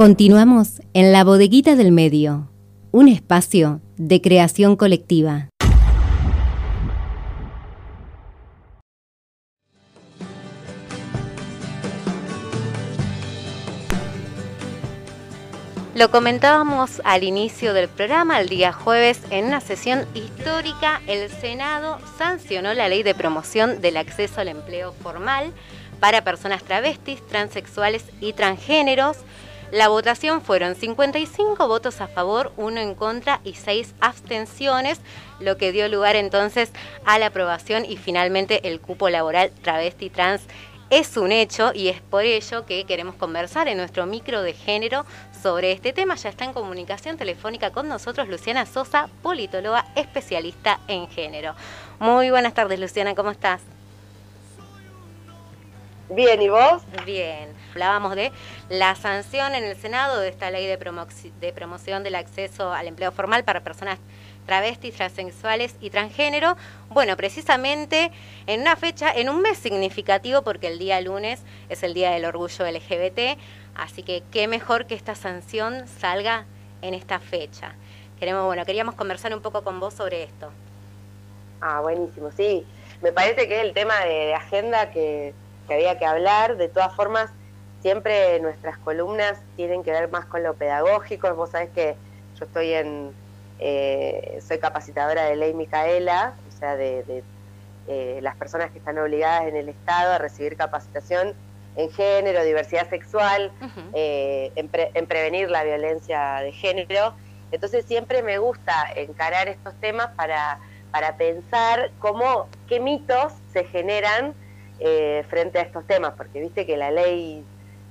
Continuamos en la bodeguita del medio, un espacio de creación colectiva. Lo comentábamos al inicio del programa, el día jueves, en una sesión histórica, el Senado sancionó la ley de promoción del acceso al empleo formal para personas travestis, transexuales y transgéneros. La votación fueron 55 votos a favor, 1 en contra y 6 abstenciones, lo que dio lugar entonces a la aprobación y finalmente el cupo laboral travesti trans es un hecho y es por ello que queremos conversar en nuestro micro de género sobre este tema. Ya está en comunicación telefónica con nosotros Luciana Sosa, politóloga especialista en género. Muy buenas tardes, Luciana, ¿cómo estás? Bien, ¿y vos? Bien. Hablábamos de la sanción en el Senado de esta ley de, de promoción del acceso al empleo formal para personas travestis, transexuales y transgénero. Bueno, precisamente en una fecha, en un mes significativo, porque el día lunes es el Día del Orgullo LGBT, así que qué mejor que esta sanción salga en esta fecha. Queremos, bueno, queríamos conversar un poco con vos sobre esto. Ah, buenísimo, sí. Me parece que es el tema de, agenda que, que había que hablar. De todas formas, siempre nuestras columnas tienen que ver más con lo pedagógico. Vos sabés que yo estoy en, eh, soy capacitadora de ley Micaela, o sea, de, eh, las personas que están obligadas en el Estado a recibir capacitación en género, diversidad sexual, eh, en, prevenir la violencia de género. Entonces siempre me gusta encarar estos temas para, para pensar cómo, qué mitos se generan frente a estos temas, porque viste que la ley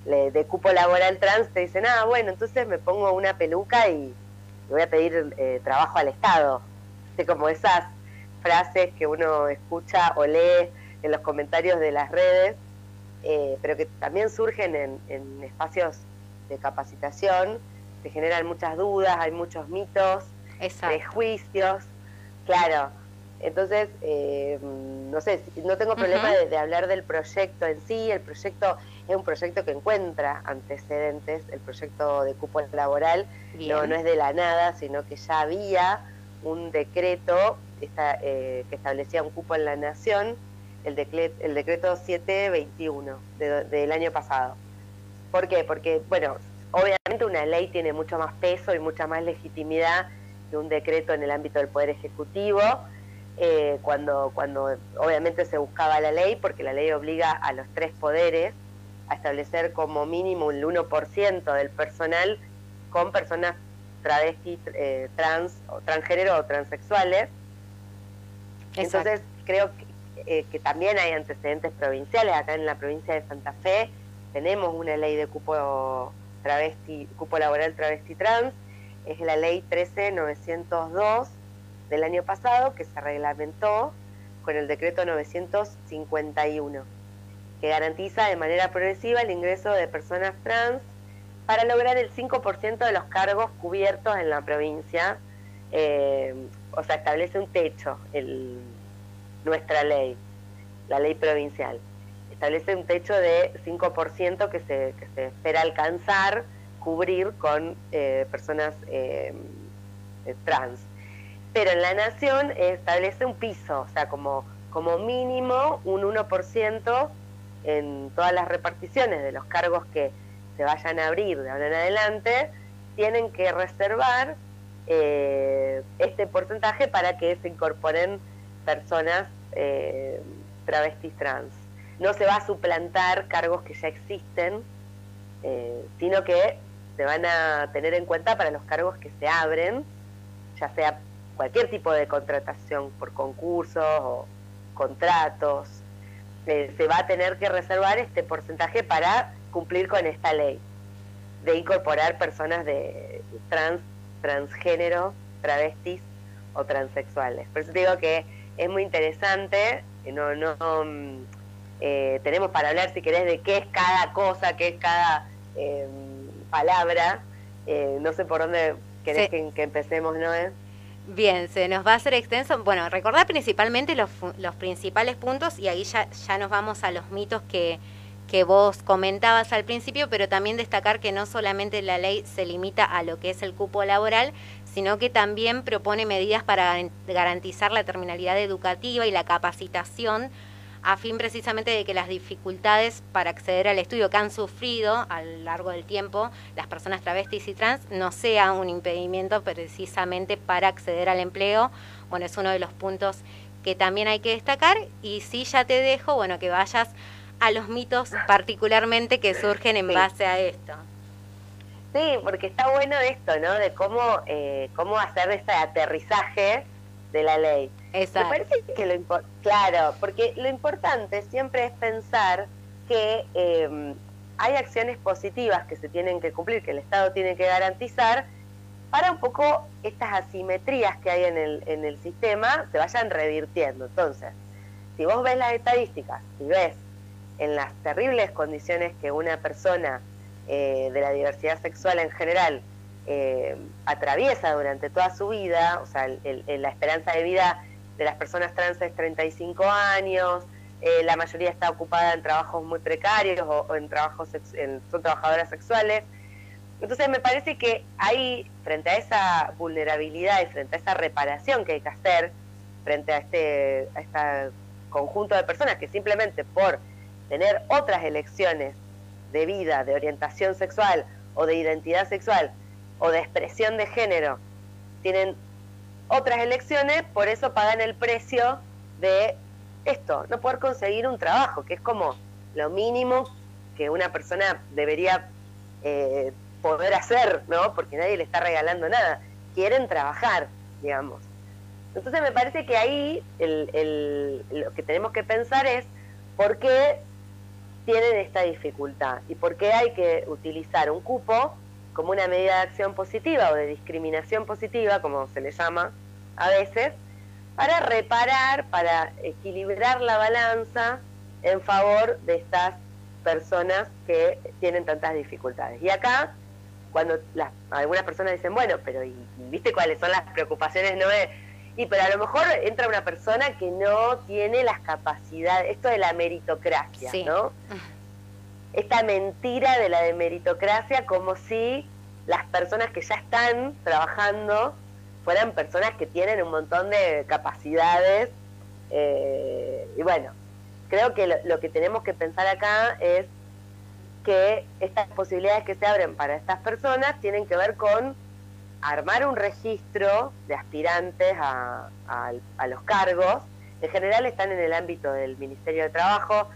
de cupo laboral trans te dice, ah, bueno, entonces me pongo una peluca y, voy a pedir eh, trabajo al Estado. De como esas frases que uno escucha o lee en los comentarios de las redes, eh, pero que también surgen en, espacios de capacitación, se generan muchas dudas, hay muchos mitos, prejuicios, claro. Entonces, eh, no sé, no tengo problema de, hablar del proyecto en sí, el proyecto es un proyecto que encuentra antecedentes, el proyecto de cupo laboral no, no es de la nada, sino que ya había un decreto eh, que establecía un cupo en la nación, el, decreto, el decreto 721 del año pasado. ¿Por qué? Porque, bueno, obviamente una ley tiene mucho más peso y mucha más legitimidad que un decreto en el ámbito del Poder Ejecutivo, eh, cuando, cuando obviamente se buscaba la ley, porque la ley obliga a los tres poderes a establecer como mínimo el 1% del personal con personas travestis, eh, trans o transgénero o transexuales. Entonces creo eh, que, también hay antecedentes provinciales. Acá en la provincia de Santa Fe tenemos una ley de cupo travesti, cupo laboral travesti trans. Es la ley 13902 del año pasado que se reglamentó con el decreto 951 que garantiza de manera progresiva el ingreso de personas trans para lograr el 5% de los cargos cubiertos en la provincia. Eh, o sea, establece un techo el, nuestra ley, la ley provincial. Establece un techo de 5% que se, que se espera alcanzar, cubrir con eh, personas eh, trans. Pero en la nación establece un piso, o sea, como, como mínimo un 1% en todas las reparticiones de los cargos que se vayan a abrir de ahora en adelante, tienen que reservar eh, este porcentaje para que se incorporen personas eh, travestis trans. No se va a suplantar cargos que ya existen, eh, sino que se van a tener en cuenta para los cargos que se abren, ya sea cualquier tipo de contratación por concursos o contratos, se va a tener que reservar este porcentaje para cumplir con esta ley de incorporar personas de trans, transgénero, travestis o transexuales. Por eso digo que es muy interesante, no, no mm, eh, tenemos para hablar si querés de qué es cada cosa, qué es cada em, palabra. Eh, no sé por dónde querés que, que, empecemos, ¿no? Bien, se nos va a hacer extenso. Bueno, recordar principalmente los, principales puntos y ahí ya, ya nos vamos a los mitos que, que vos comentabas al principio, pero también destacar que no solamente la ley se limita a lo que es el cupo laboral, sino que también propone medidas para garantizar la terminalidad educativa y la capacitación a fin precisamente de que las dificultades para acceder al estudio que han sufrido a lo largo del tiempo las personas travestis y trans no sea un impedimento precisamente para acceder al empleo. Bueno, es uno de los puntos que también hay que destacar y sí ya te dejo, bueno, que vayas a los mitos particularmente que surgen en base a esto. Sí, porque está bueno esto, ¿no? De cómo, eh, cómo hacer este aterrizaje de la ley. Exacto. Me parece que lo claro, porque lo importante siempre es pensar que em, hay acciones positivas que se tienen que cumplir, que el Estado tiene que garantizar, para un poco estas asimetrías que hay en el, en el sistema se vayan revirtiendo. Entonces, si vos ves las estadísticas y ves en las terribles condiciones que una persona eh, de la diversidad sexual en general eh, atraviesa durante toda su vida, o sea, la esperanza de vida de las personas trans es 35 años, eh, la mayoría está ocupada en trabajos muy precarios o, en trabajos son trabajadoras sexuales. Entonces me parece que hay, frente a esa vulnerabilidad y frente a esa reparación que hay que hacer, frente a este, a este conjunto de personas que simplemente por tener otras elecciones de vida, de orientación sexual o de identidad sexual o de expresión de género, tienen otras elecciones, por eso pagan el precio de esto, no poder conseguir un trabajo, que es como lo mínimo que una persona debería eh, poder hacer, ¿no? Porque nadie le está regalando nada. Quieren trabajar, digamos. Entonces me parece que ahí lo que tenemos que pensar es por qué tienen esta dificultad y por qué hay que utilizar un cupo como una medida de acción positiva o de discriminación positiva, como se le llama a veces, para reparar, para equilibrar la balanza en favor de estas personas que tienen tantas dificultades. Y acá, cuando las, algunas personas dicen, bueno, pero ¿y, viste cuáles son las preocupaciones? No y pero a lo mejor entra una persona que no tiene las capacidades, esto de la meritocracia, ¿no? Esta mentira de la de meritocracia como si las personas que ya están trabajando fueran personas que tienen un montón de capacidades. Eh, y bueno, creo que lo, que tenemos que pensar acá es que estas posibilidades que se abren para estas personas tienen que ver con armar un registro de aspirantes a, a los cargos. En general están en el ámbito del Ministerio de Trabajo,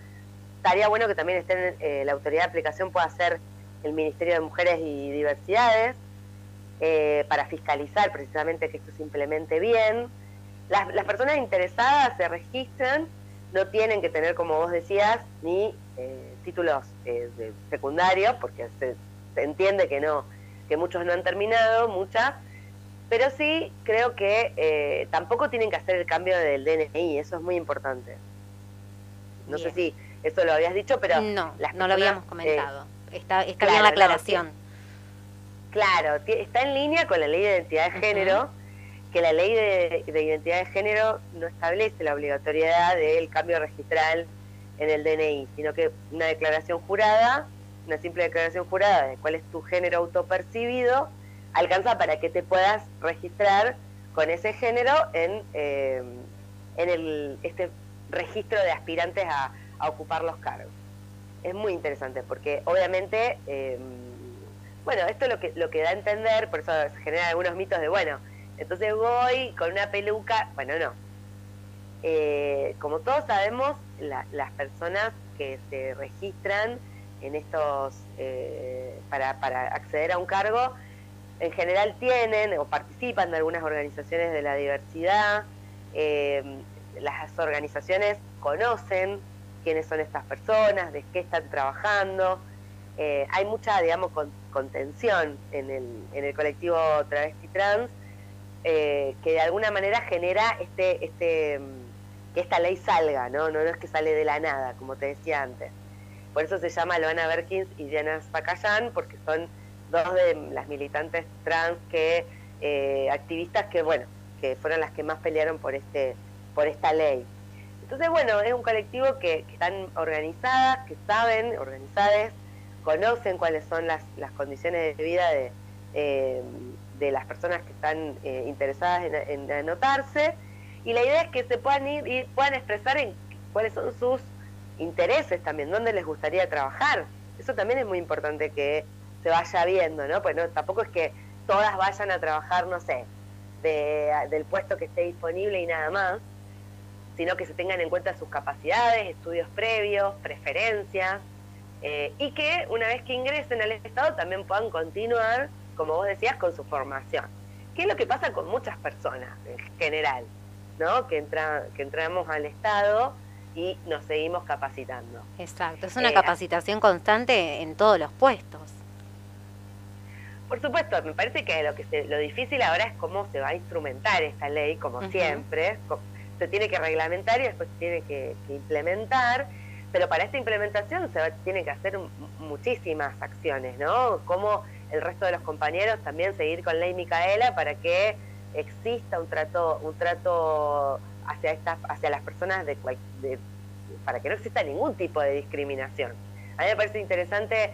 estaría bueno que también estén, eh, la autoridad de aplicación pueda ser el Ministerio de Mujeres y Diversidades eh, para fiscalizar precisamente que esto se implemente bien. Las, personas interesadas se registran, no tienen que tener, como vos decías, ni eh, títulos de secundarios, porque se, entiende que no, que muchos no han terminado, muchas, pero sí creo que tampoco tienen que hacer el cambio del DNI, eso es muy importante. No sé si eso lo habías dicho, pero... No, no lo habíamos comentado. Eh, está está bien la aclaración. claro, está en línea con la ley de identidad de género, que la ley de, identidad de género no establece la obligatoriedad del cambio registral en el DNI, sino que una declaración jurada, una simple declaración jurada de cuál es tu género autopercibido, alcanza para que te puedas registrar con ese género en, eh, en el, este registro de aspirantes a, a ocupar los cargos. Es muy interesante porque obviamente, em, bueno, esto es lo que, lo que da a entender, por eso se generan algunos mitos de, bueno, entonces voy con una peluca, bueno, no. Eh, como todos sabemos, las personas que se registran en estos, eh, para, para acceder a un cargo, en general tienen o participan de algunas organizaciones de la diversidad, em, las organizaciones conocen quiénes son estas personas, de qué están trabajando. Eh, hay mucha, digamos, contención en el, en el colectivo travesti trans eh, que de alguna manera genera este, este, que esta ley salga, ¿no? ¿no? es que sale de la nada, como te decía antes. Por eso se llama Loana Berkins y Diana Zacayán, porque son dos de las militantes trans que, eh, activistas que, bueno, que fueron las que más pelearon por, este, por esta ley. Entonces, bueno, es un colectivo que, están organizadas, que saben, organizadas, conocen cuáles son las, condiciones de vida de, eh, de las personas que están eh, interesadas en, anotarse. Y la idea es que se puedan ir y puedan expresar en cuáles son sus intereses también, dónde les gustaría trabajar. Eso también es muy importante que se vaya viendo, ¿no? Pues no, tampoco es que todas vayan a trabajar, no sé, del puesto que esté disponible y nada más, sino que se tengan en cuenta sus capacidades, estudios previos, preferencias, eh, y que una vez que ingresen al Estado también puedan continuar, como vos decías, con su formación. ¿Qué es lo que pasa con muchas personas en general? ¿no? Que, entra, que entramos al Estado y nos seguimos capacitando. Exacto, es una eh, capacitación constante en todos los puestos. Por supuesto, me parece que lo que lo difícil ahora es cómo se va a instrumentar esta ley, como siempre. Se tiene que reglamentar y después se tiene que, implementar, pero para esta implementación se tiene que hacer muchísimas acciones, ¿no? Como el resto de los compañeros también seguir con ley Micaela para que exista un trato, un trato hacia estas, hacia las personas de, para que no exista ningún tipo de discriminación. A mí me parece interesante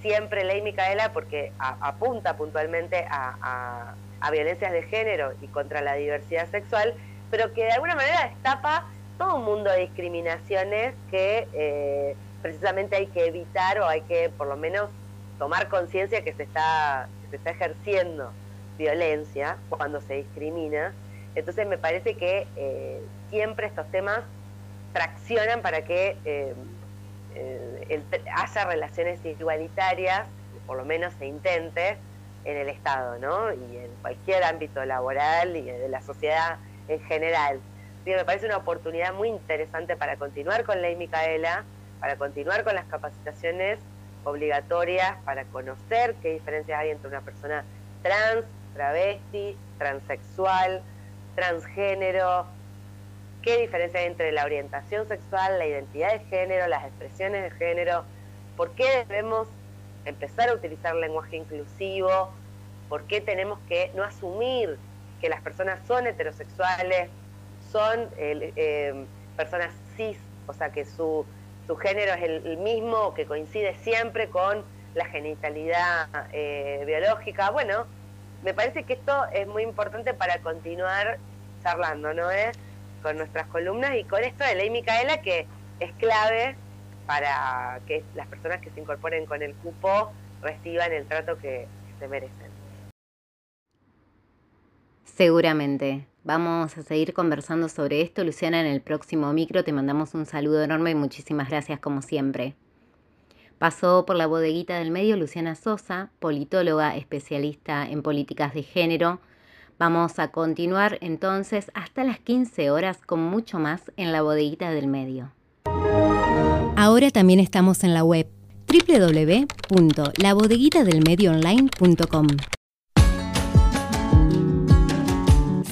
siempre ley Micaela porque apunta puntualmente a, violencias de género y contra la diversidad sexual, pero que de alguna manera destapa todo un mundo de discriminaciones que eh, precisamente hay que evitar o hay que por lo menos tomar conciencia que se está se está ejerciendo violencia cuando se discrimina. Entonces me parece que eh, siempre estos temas traccionan para que eh, eh, haya relaciones igualitarias, por lo menos se intente, en el Estado, ¿no? Y en cualquier ámbito laboral y de la sociedad en general. me parece una oportunidad muy interesante para continuar con Ley Micaela, para continuar con las capacitaciones obligatorias, para conocer qué diferencias hay entre una persona trans, travesti, transexual, transgénero, qué diferencia hay entre la orientación sexual, la identidad de género, las expresiones de género, por qué debemos empezar a utilizar lenguaje inclusivo, por qué tenemos que no asumir que las personas son heterosexuales, son eh, personas cis, o sea que su, su género es el, mismo, que coincide siempre con la genitalidad eh, biológica. Bueno, me parece que esto es muy importante para continuar charlando, ¿no es? con nuestras columnas y con esto de Ley Micaela que es clave para que las personas que se incorporen con el cupo reciban el trato que, se merecen. Seguramente. Vamos a seguir conversando sobre esto. Luciana, en el próximo micro te mandamos un saludo enorme y muchísimas gracias como siempre. Pasó por la bodeguita del medio Luciana Sosa, politóloga especialista en políticas de género, Vamos a continuar entonces hasta las 15 horas con mucho más en la bodeguita del medio. Ahora también estamos en la web www.labodeguitadelmedioonline.com.